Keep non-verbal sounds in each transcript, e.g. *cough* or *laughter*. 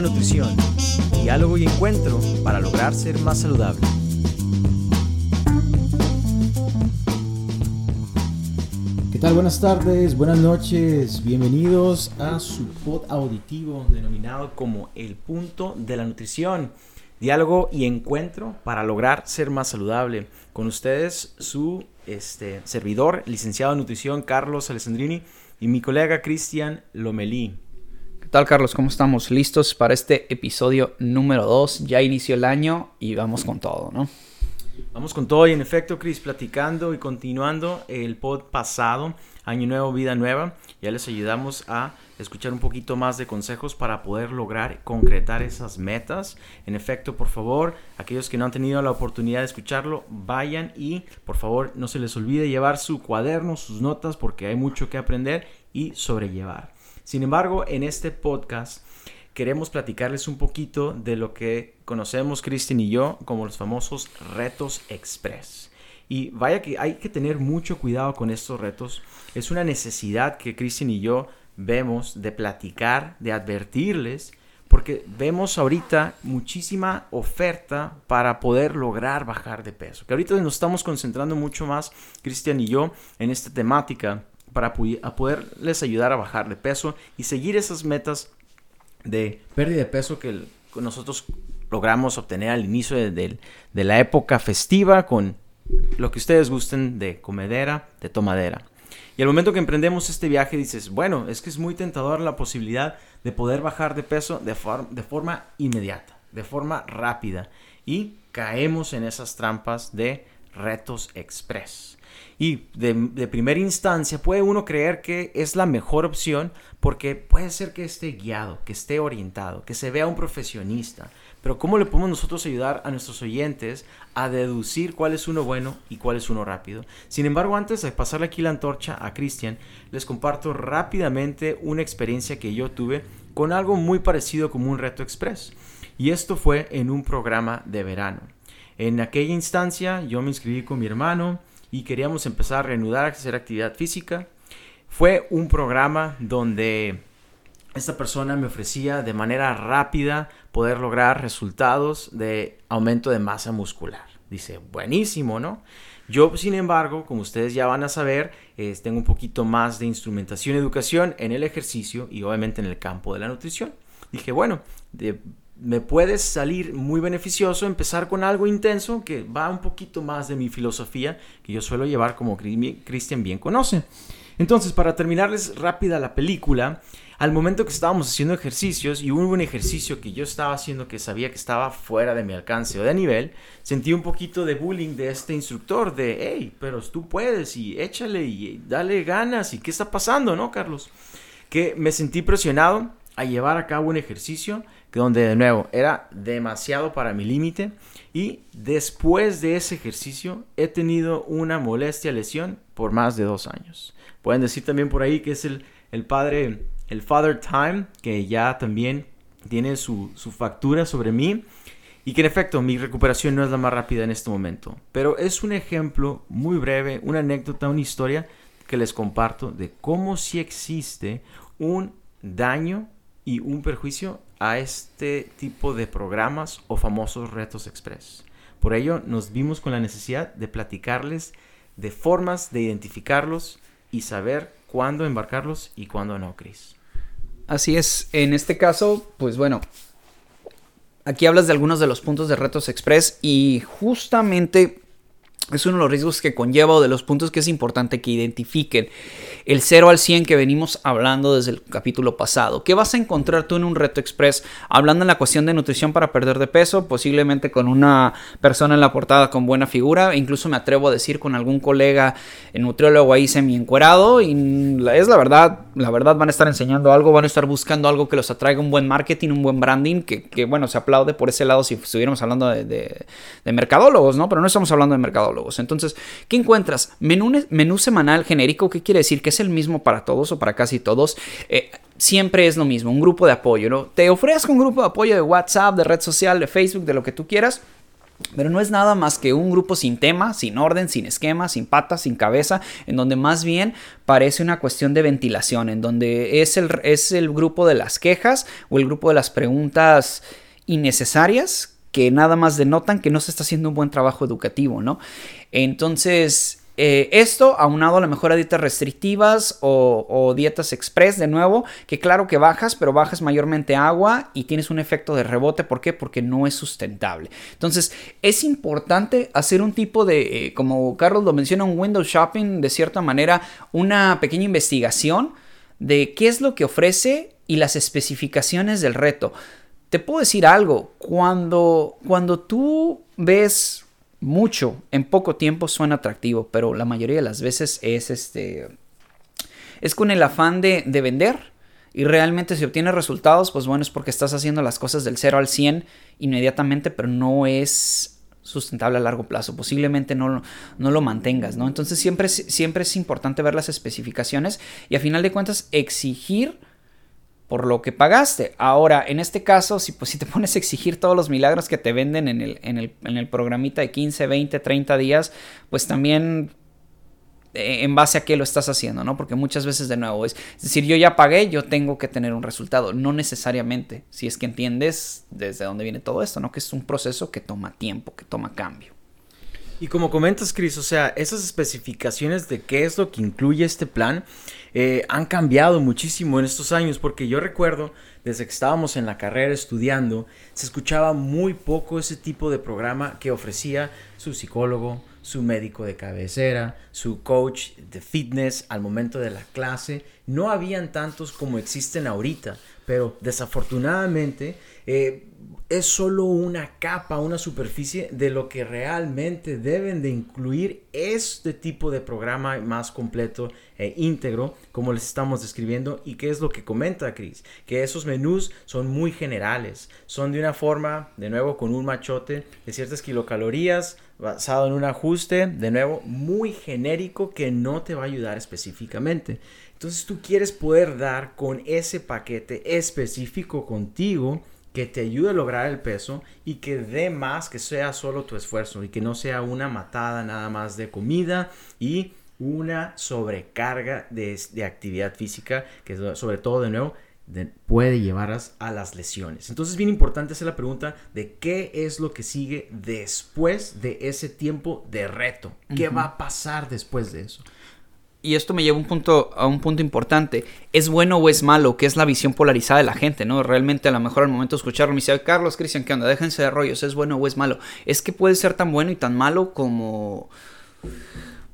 la nutrición, diálogo y encuentro para lograr ser más saludable. ¿Qué tal? Buenas tardes, buenas noches, bienvenidos a su pod auditivo denominado como El Punto de la Nutrición. Diálogo y encuentro para lograr ser más saludable. Con ustedes su este, servidor, licenciado en nutrición Carlos Alessandrini y mi colega Cristian Lomelí. ¿Qué tal Carlos? ¿Cómo estamos? ¿Listos para este episodio número 2? Ya inició el año y vamos con todo, ¿no? Vamos con todo y en efecto, Cris, platicando y continuando el pod pasado, Año Nuevo, Vida Nueva, ya les ayudamos a escuchar un poquito más de consejos para poder lograr concretar esas metas. En efecto, por favor, aquellos que no han tenido la oportunidad de escucharlo, vayan y por favor no se les olvide llevar su cuaderno, sus notas, porque hay mucho que aprender y sobrellevar. Sin embargo, en este podcast queremos platicarles un poquito de lo que conocemos Cristian y yo como los famosos retos express. Y vaya que hay que tener mucho cuidado con estos retos. Es una necesidad que Cristian y yo vemos de platicar, de advertirles, porque vemos ahorita muchísima oferta para poder lograr bajar de peso. Que ahorita nos estamos concentrando mucho más, Cristian y yo, en esta temática para poderles ayudar a bajar de peso y seguir esas metas de pérdida de peso que nosotros logramos obtener al inicio de, de la época festiva con lo que ustedes gusten de comedera, de tomadera. Y al momento que emprendemos este viaje dices, bueno, es que es muy tentador la posibilidad de poder bajar de peso de, de forma inmediata, de forma rápida. Y caemos en esas trampas de retos express. Y de, de, primera instancia puede uno creer que es la mejor opción porque puede ser que esté guiado, que esté orientado, que se vea un profesionista, pero ¿cómo le podemos nosotros ayudar a nuestros oyentes a deducir cuál es uno bueno y cuál es uno rápido? Sin embargo, antes de pasarle aquí la antorcha a Cristian, les comparto rápidamente una experiencia que yo tuve con algo muy parecido como un reto express. Y esto fue en un programa de verano. En aquella instancia yo me inscribí con mi hermano y queríamos empezar a reanudar a hacer actividad física. Fue un programa donde esta persona me ofrecía de manera rápida poder lograr resultados de aumento de masa muscular. Dice, buenísimo, ¿no? Yo, sin embargo, como ustedes ya van a saber, tengo un poquito más de instrumentación y educación en el ejercicio y obviamente en el campo de la nutrición. Dije, bueno, me puede salir muy beneficioso empezar con algo intenso que va un poquito más de mi filosofía que yo suelo llevar como Cristian bien conoce. Entonces, para terminarles rápida la película, al momento que estábamos haciendo ejercicios y hubo un ejercicio que yo estaba haciendo que sabía que estaba fuera de mi alcance o de nivel, sentí un poquito de bullying de este instructor de, hey, pero tú puedes y échale y dale ganas y qué está pasando, ¿no, Carlos? Que me sentí presionado a llevar a cabo un ejercicio donde de nuevo era demasiado para mi límite y después de ese ejercicio he tenido una molestia lesión por más de dos años. Pueden decir también por ahí que es el, el padre el Father Time, que ya también tiene su, factura sobre mí. Y que en efecto mi recuperación no es la más rápida en este momento. Pero es un ejemplo muy breve, una anécdota, una historia que les comparto de cómo si existe un daño y un perjuicio a este tipo de programas o famosos retos express. Por ello nos vimos con la necesidad de platicarles de formas de identificarlos y saber cuándo embarcarlos y cuándo no, Chris. Así es, en este caso, pues bueno, aquí hablas de algunos de los puntos de Retos Express y justamente es uno de los riesgos que conlleva o de los puntos que es importante que identifiquen el 0 al 100 que venimos hablando desde el capítulo pasado. ¿Qué vas a encontrar tú en un reto express? Hablando en la cuestión de nutrición para perder de peso, posiblemente con una persona en la portada con buena figura, incluso me atrevo a decir con algún colega nutriólogo ahí semi encuerado y es la verdad, la verdad van a estar enseñando algo, van a estar buscando algo que los atraiga un buen marketing, un buen branding, que, bueno, se aplaude por ese lado si estuviéramos hablando de, de mercadólogos, ¿no? Pero no estamos hablando de mercadólogos. Entonces, ¿qué encuentras? Menú, semanal genérico, ¿qué quiere decir? Que es el mismo para todos o para casi todos. Eh, siempre es lo mismo, un grupo de apoyo, ¿no? Te ofrezco un grupo de apoyo de WhatsApp, de red social, de Facebook, de lo que tú quieras. Pero no es nada más que un grupo sin tema, sin orden, sin esquema, sin patas, sin cabeza, en donde más bien parece una cuestión de ventilación, en donde es el grupo de las quejas o el grupo de las preguntas innecesarias que nada más denotan que no se está haciendo un buen trabajo educativo, ¿no? Entonces, eh, esto aunado a lo mejor a dietas restrictivas o, dietas express de nuevo, que claro que bajas, pero bajas mayormente agua y tienes un efecto de rebote. ¿Por qué? Porque no es sustentable. Entonces es importante hacer un tipo de, eh, como Carlos lo menciona, un window shopping, de cierta manera, una pequeña investigación de qué es lo que ofrece y las especificaciones del reto. Te puedo decir algo, cuando, cuando tú ves mucho en poco tiempo suena atractivo, pero la mayoría de las veces es este es con el afán de, vender. Y realmente si obtienes resultados, pues bueno, es porque estás haciendo las cosas del 0 al 100 inmediatamente, pero no es sustentable a largo plazo, posiblemente no, no lo mantengas, ¿no? Entonces siempre, siempre es importante ver las especificaciones y a final de cuentas exigir por lo que pagaste. Ahora, en este caso, si, pues, si te *laughs* pones a exigir todos los milagros que te venden en el, en el, en el programita de 15, 20, 30 días, pues también eh, en base a qué lo estás haciendo, ¿no? Porque muchas veces de nuevo es, es, decir, yo ya pagué, yo tengo que tener un resultado, no necesariamente, si es que entiendes desde dónde viene todo esto, ¿no? Que es un proceso que toma tiempo, que toma cambio. Y como comentas, Chris, o sea, esas especificaciones de qué es lo que incluye este plan eh, han cambiado muchísimo en estos años, porque yo recuerdo, desde que estábamos en la carrera estudiando, se escuchaba muy poco ese tipo de programa que ofrecía su psicólogo, su médico de cabecera, su coach de fitness al momento de la clase. No habían tantos como existen ahorita, pero desafortunadamente eh, es solo una capa, una superficie de lo que realmente deben de incluir este tipo de programa más completo e íntegro, como les estamos describiendo, y qué es lo que comenta Chris, que esos menús son muy generales, son de una forma, de nuevo, con un machote de ciertas kilocalorías, basado en un ajuste, de nuevo, muy genérico que no te va a ayudar específicamente. Entonces tú quieres poder dar con ese paquete específico contigo, que te ayude a lograr el peso y que dé más que sea solo tu esfuerzo y que no sea una matada nada más de comida y una sobrecarga de, actividad física que sobre todo de nuevo puede llevarlas a las lesiones. Entonces es bien importante hacer la pregunta de qué es lo que sigue después de ese tiempo de reto. ¿Qué va a pasar después de eso? Y esto me lleva un punto, a un punto importante. ¿Es bueno o es malo? ¿Qué es la visión polarizada de la gente? ¿no? Realmente a lo mejor al momento de escucharlo me dice, Carlos, Cristian, ¿qué onda? Déjense de rollos, ¿es bueno o es malo? Es que puede ser tan bueno y tan malo como...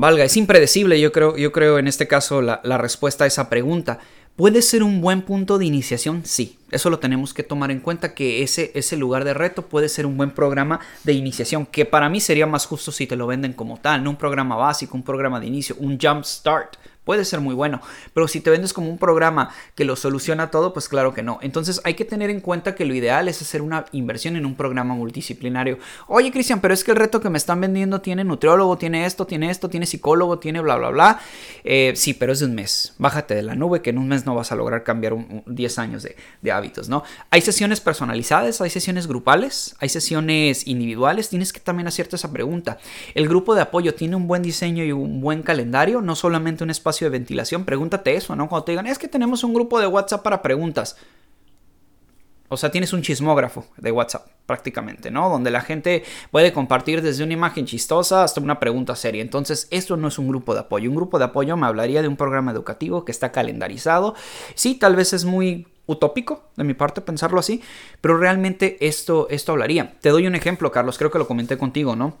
Valga, es impredecible, yo creo, yo creo en este caso la, la respuesta a esa pregunta. ¿Puede ser un buen punto de iniciación? Sí, eso lo tenemos que tomar en cuenta, que ese, ese lugar de reto puede ser un buen programa de iniciación, que para mí sería más justo si te lo venden como tal, no un programa básico, un programa de inicio, un jump start puede ser muy bueno, pero si te vendes como un programa que lo soluciona todo, pues claro que no. Entonces hay que tener en cuenta que lo ideal es hacer una inversión en un programa multidisciplinario. Oye, Cristian, pero es que el reto que me están vendiendo tiene nutriólogo, tiene esto, tiene esto, tiene psicólogo, tiene bla, bla, bla. Eh, sí, pero es de un mes. Bájate de la nube que en un mes no vas a lograr cambiar 10 años de, de hábitos, ¿no? Hay sesiones personalizadas, hay sesiones grupales, hay sesiones individuales. Tienes que también hacerte esa pregunta. ¿El grupo de apoyo tiene un buen diseño y un buen calendario? No solamente un espacio de ventilación, pregúntate eso, ¿no? Cuando te digan, es que tenemos un grupo de WhatsApp para preguntas. O sea, tienes un chismógrafo de WhatsApp, prácticamente, ¿no? Donde la gente puede compartir desde una imagen chistosa hasta una pregunta seria. Entonces, esto no es un grupo de apoyo. Un grupo de apoyo me hablaría de un programa educativo que está calendarizado. Sí, tal vez es muy utópico de mi parte pensarlo así, pero realmente esto, esto hablaría. Te doy un ejemplo, Carlos, creo que lo comenté contigo, ¿no?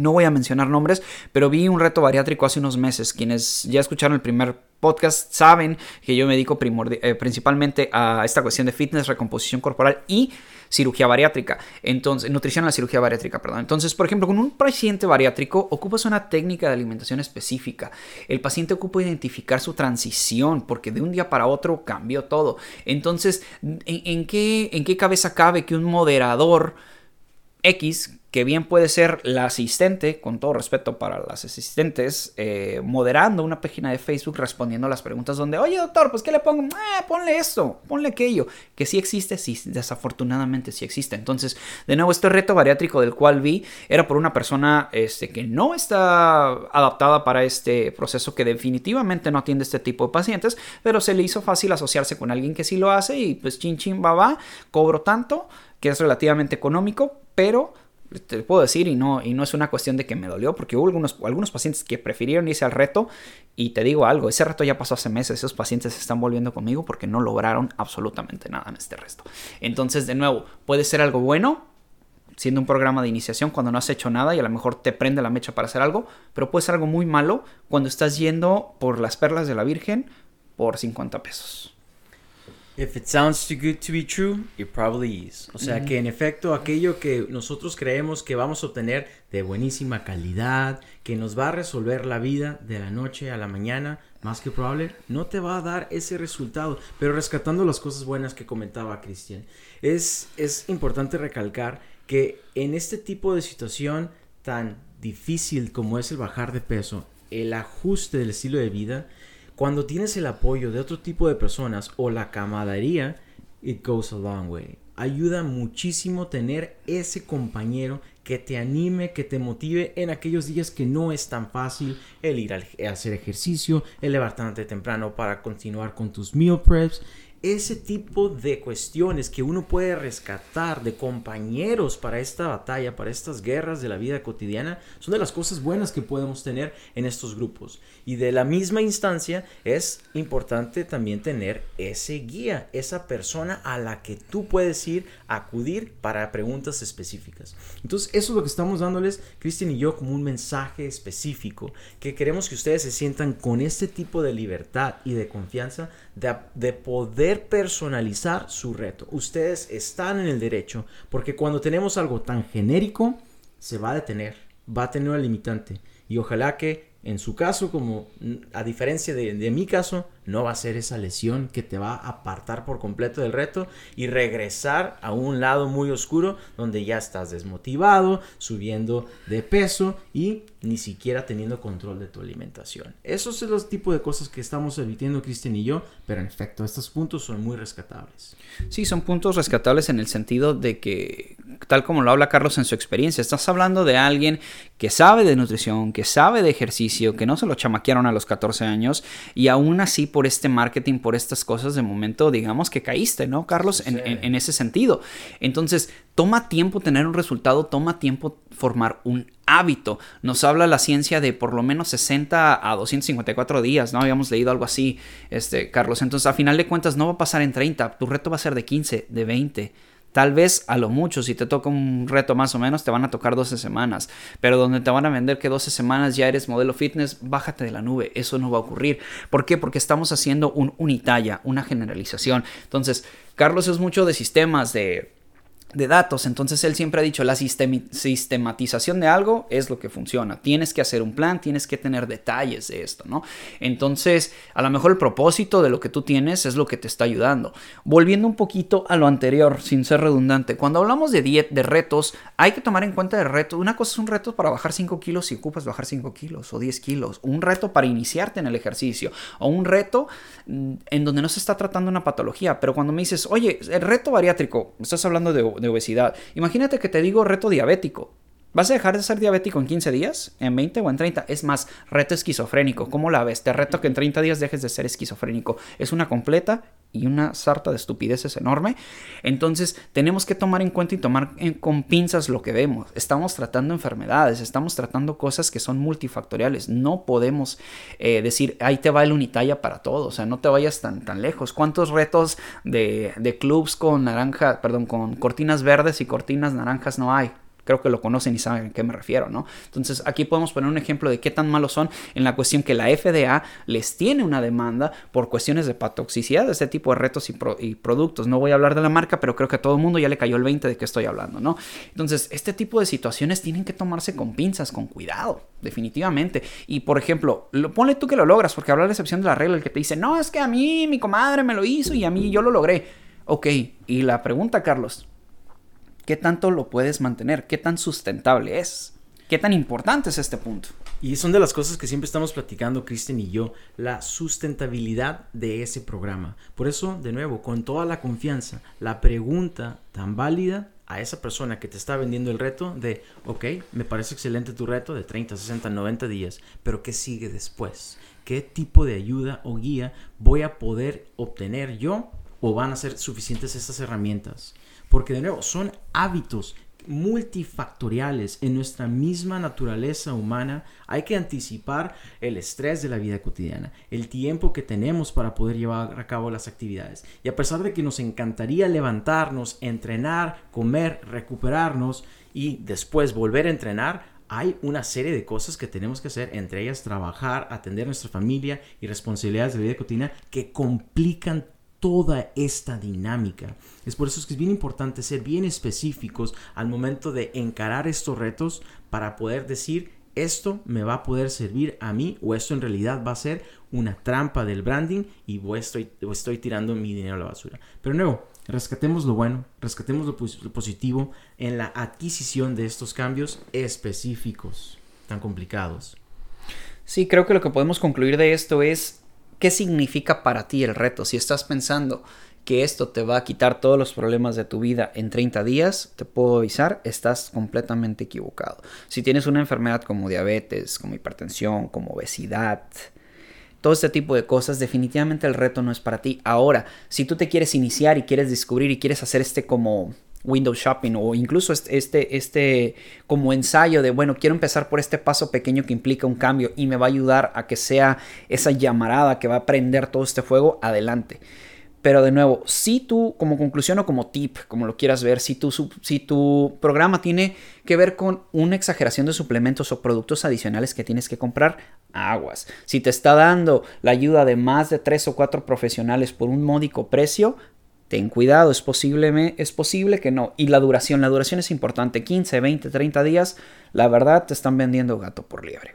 No voy a mencionar nombres, pero vi un reto bariátrico hace unos meses. Quienes ya escucharon el primer podcast saben que yo me dedico eh, principalmente a esta cuestión de fitness, recomposición corporal y cirugía bariátrica. Entonces, nutrición a la cirugía bariátrica, perdón. Entonces, por ejemplo, con un paciente bariátrico ocupas una técnica de alimentación específica. El paciente ocupa identificar su transición porque de un día para otro cambió todo. Entonces, ¿en, qué, en qué cabeza cabe que un moderador X que bien puede ser la asistente, con todo respeto para las asistentes, eh, moderando una página de Facebook respondiendo a las preguntas donde, oye doctor, pues ¿qué le pongo? Eh, ponle esto, ponle aquello, que sí existe, sí, desafortunadamente sí existe. Entonces, de nuevo, este reto bariátrico del cual vi era por una persona este, que no está adaptada para este proceso, que definitivamente no atiende este tipo de pacientes, pero se le hizo fácil asociarse con alguien que sí lo hace y pues chin chin va va, cobro tanto, que es relativamente económico, pero te puedo decir, y no, y no es una cuestión de que me dolió, porque hubo algunos, algunos pacientes que prefirieron irse al reto, y te digo algo, ese reto ya pasó hace meses, esos pacientes se están volviendo conmigo porque no lograron absolutamente nada en este resto. Entonces, de nuevo, puede ser algo bueno, siendo un programa de iniciación cuando no has hecho nada y a lo mejor te prende la mecha para hacer algo, pero puede ser algo muy malo cuando estás yendo por las perlas de la Virgen por 50 pesos. If it sounds too good to be true, it probably is. O sea que en efecto aquello que nosotros creemos que vamos a obtener de buenísima calidad, que nos va a resolver la vida de la noche a la mañana, más que probable, no te va a dar ese resultado. Pero rescatando las cosas buenas que comentaba Cristian, es, es importante recalcar que en este tipo de situación tan difícil como es el bajar de peso, el ajuste del estilo de vida, cuando tienes el apoyo de otro tipo de personas o la camaradería, it goes a long way. Ayuda muchísimo tener ese compañero que te anime, que te motive en aquellos días que no es tan fácil el ir a hacer ejercicio, el levantarte temprano para continuar con tus meal preps ese tipo de cuestiones que uno puede rescatar de compañeros para esta batalla, para estas guerras de la vida cotidiana, son de las cosas buenas que podemos tener en estos grupos. Y de la misma instancia es importante también tener ese guía, esa persona a la que tú puedes ir a acudir para preguntas específicas. Entonces eso es lo que estamos dándoles, Cristian y yo, como un mensaje específico, que queremos que ustedes se sientan con este tipo de libertad y de confianza de, de poder personalizar su reto. Ustedes están en el derecho porque cuando tenemos algo tan genérico, se va a detener, va a tener una limitante. Y ojalá que en su caso, como a diferencia de, mi caso, no va a ser esa lesión que te va a apartar por completo del reto y regresar a un lado muy oscuro donde ya estás desmotivado, subiendo de peso y ni siquiera teniendo control de tu alimentación. Esos son los tipos de cosas que estamos evitando Cristian y yo, pero en efecto estos puntos son muy rescatables. Sí, son puntos rescatables en el sentido de que, tal como lo habla Carlos en su experiencia, estás hablando de alguien que sabe de nutrición, que sabe de ejercicio, que no se lo chamaquearon a los 14 años y aún así este marketing, por estas cosas, de momento digamos que caíste, ¿no, Carlos? En, en ese sentido. Entonces, toma tiempo tener un resultado, toma tiempo formar un hábito. Nos habla la ciencia de por lo menos 60 a 254 días, ¿no? Habíamos leído algo así, este, Carlos. Entonces, a final de cuentas, no va a pasar en 30, tu reto va a ser de 15, de 20. Tal vez a lo mucho, si te toca un reto más o menos, te van a tocar 12 semanas. Pero donde te van a vender que 12 semanas ya eres modelo fitness, bájate de la nube. Eso no va a ocurrir. ¿Por qué? Porque estamos haciendo un unitalla, una generalización. Entonces, Carlos es mucho de sistemas, de de datos. Entonces él siempre ha dicho, la sistematización de algo es lo que funciona. Tienes que hacer un plan, tienes que tener detalles de esto, ¿no? Entonces, a lo mejor el propósito de lo que tú tienes es lo que te está ayudando. Volviendo un poquito a lo anterior, sin ser redundante, cuando hablamos de diet, de retos, hay que tomar en cuenta de reto. Una cosa es un reto para bajar 5 kilos si ocupas bajar 5 kilos o 10 kilos. Un reto para iniciarte en el ejercicio. O un reto mm, en donde no se está tratando una patología. Pero cuando me dices, oye, el reto bariátrico, estás hablando de de obesidad. Imagínate que te digo reto diabético. ¿Vas a dejar de ser diabético en 15 días? ¿En 20 o en 30? Es más, reto esquizofrénico. ¿Cómo la ves? Te reto que en 30 días dejes de ser esquizofrénico. Es una completa y una sarta de estupideces enorme. Entonces, tenemos que tomar en cuenta y tomar con pinzas lo que vemos. Estamos tratando enfermedades, estamos tratando cosas que son multifactoriales. No podemos eh, decir, ahí te va el unitalla para todo. O sea, no te vayas tan, tan lejos. ¿Cuántos retos de, de clubs con naranja, perdón, con cortinas verdes y cortinas naranjas no hay? Creo que lo conocen y saben a qué me refiero, ¿no? Entonces aquí podemos poner un ejemplo de qué tan malos son en la cuestión que la FDA les tiene una demanda por cuestiones de patoxicidad de este tipo de retos y, productos. No voy a hablar de la marca, pero creo que a todo el mundo ya le cayó el 20 de qué estoy hablando, ¿no? Entonces este tipo de situaciones tienen que tomarse con pinzas, con cuidado, definitivamente. Y por ejemplo, lo, ponle tú que lo logras, porque habla la excepción de la regla, el que te dice, no, es que a mí mi comadre me lo hizo y a mí yo lo logré. Ok, y la pregunta, Carlos, ¿Qué tanto lo puedes mantener? ¿Qué tan sustentable es? ¿Qué tan importante es este punto? Y son de las cosas que siempre estamos platicando, Kristen y yo, la sustentabilidad de ese programa. Por eso, de nuevo, con toda la confianza, la pregunta tan válida a esa persona que te está vendiendo el reto de, ok, me parece excelente tu reto de 30, 60, 90 días, pero ¿qué sigue después? ¿Qué tipo de ayuda o guía voy a poder obtener yo o van a ser suficientes estas herramientas? Porque de nuevo, son hábitos multifactoriales en nuestra misma naturaleza humana, hay que anticipar el estrés de la vida cotidiana, el tiempo que tenemos para poder llevar a cabo las actividades. Y a pesar de que nos encantaría levantarnos, entrenar, comer, recuperarnos y después volver a entrenar, hay una serie de cosas que tenemos que hacer, entre ellas trabajar, atender a nuestra familia y responsabilidades de la vida cotidiana que complican toda esta dinámica. Es por eso que es bien importante ser bien específicos al momento de encarar estos retos para poder decir esto me va a poder servir a mí o esto en realidad va a ser una trampa del branding y voy, estoy, estoy tirando mi dinero a la basura. Pero nuevo, rescatemos lo bueno, rescatemos lo, lo positivo en la adquisición de estos cambios específicos tan complicados. Sí, creo que lo que podemos concluir de esto es ¿Qué significa para ti el reto? Si estás pensando que esto te va a quitar todos los problemas de tu vida en 30 días, te puedo avisar, estás completamente equivocado. Si tienes una enfermedad como diabetes, como hipertensión, como obesidad, todo este tipo de cosas, definitivamente el reto no es para ti. Ahora, si tú te quieres iniciar y quieres descubrir y quieres hacer este como window shopping o incluso este, este como ensayo de, bueno, quiero empezar por este paso pequeño que implica un cambio y me va a ayudar a que sea esa llamarada que va a prender todo este fuego, adelante. Pero de nuevo, si tú, como conclusión o como tip, como lo quieras ver, si tu, si tu programa tiene que ver con una exageración de suplementos o productos adicionales que tienes que comprar, aguas. Si te está dando la ayuda de más de tres o cuatro profesionales por un módico precio, ten cuidado, es posible, es posible que no. Y la duración, la duración es importante, 15, 20, 30 días, la verdad te están vendiendo gato por liebre.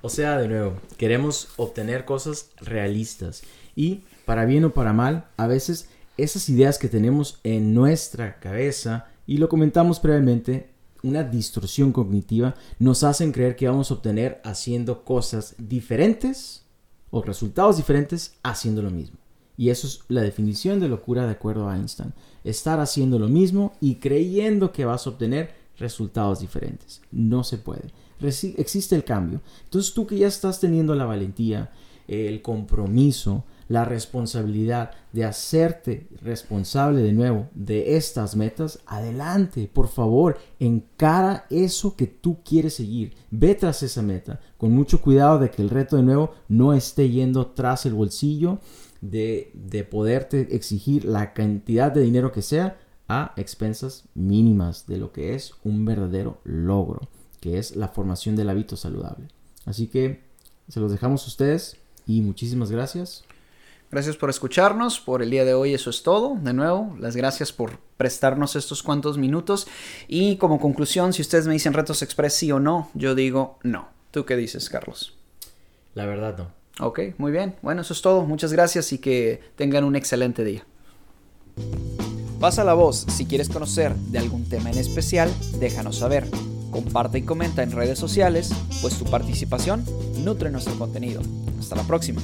O sea, de nuevo, queremos obtener cosas realistas y para bien o para mal, a veces esas ideas que tenemos en nuestra cabeza, y lo comentamos previamente, una distorsión cognitiva, nos hacen creer que vamos a obtener haciendo cosas diferentes o resultados diferentes haciendo lo mismo. Y eso es la definición de locura de acuerdo a Einstein. Estar haciendo lo mismo y creyendo que vas a obtener resultados diferentes. No se puede. existe el cambio. Entonces tú que ya estás teniendo la valentía, el compromiso, la responsabilidad de hacerte responsable de nuevo de estas metas, adelante, por favor, encara eso que tú quieres seguir. Ve tras esa meta, con mucho cuidado de que el reto de nuevo no esté yendo tras el bolsillo de, poderte exigir la cantidad de dinero que sea a expensas mínimas de lo que es un verdadero logro, que es la formación del hábito saludable. Así que se los dejamos a ustedes y muchísimas gracias. Gracias por escucharnos. Por el día de hoy eso es todo. De nuevo, las gracias por prestarnos estos cuantos minutos. Y como conclusión, si ustedes me dicen retos express sí o no, yo digo no. ¿Tú qué dices, Carlos? La verdad no. Ok, muy bien. Bueno, eso es todo. Muchas gracias y que tengan un excelente día. Pasa la voz. Si quieres conocer de algún tema en especial, déjanos saber. Comparte y comenta en redes sociales, pues tu participación nutre nuestro contenido. Hasta la próxima.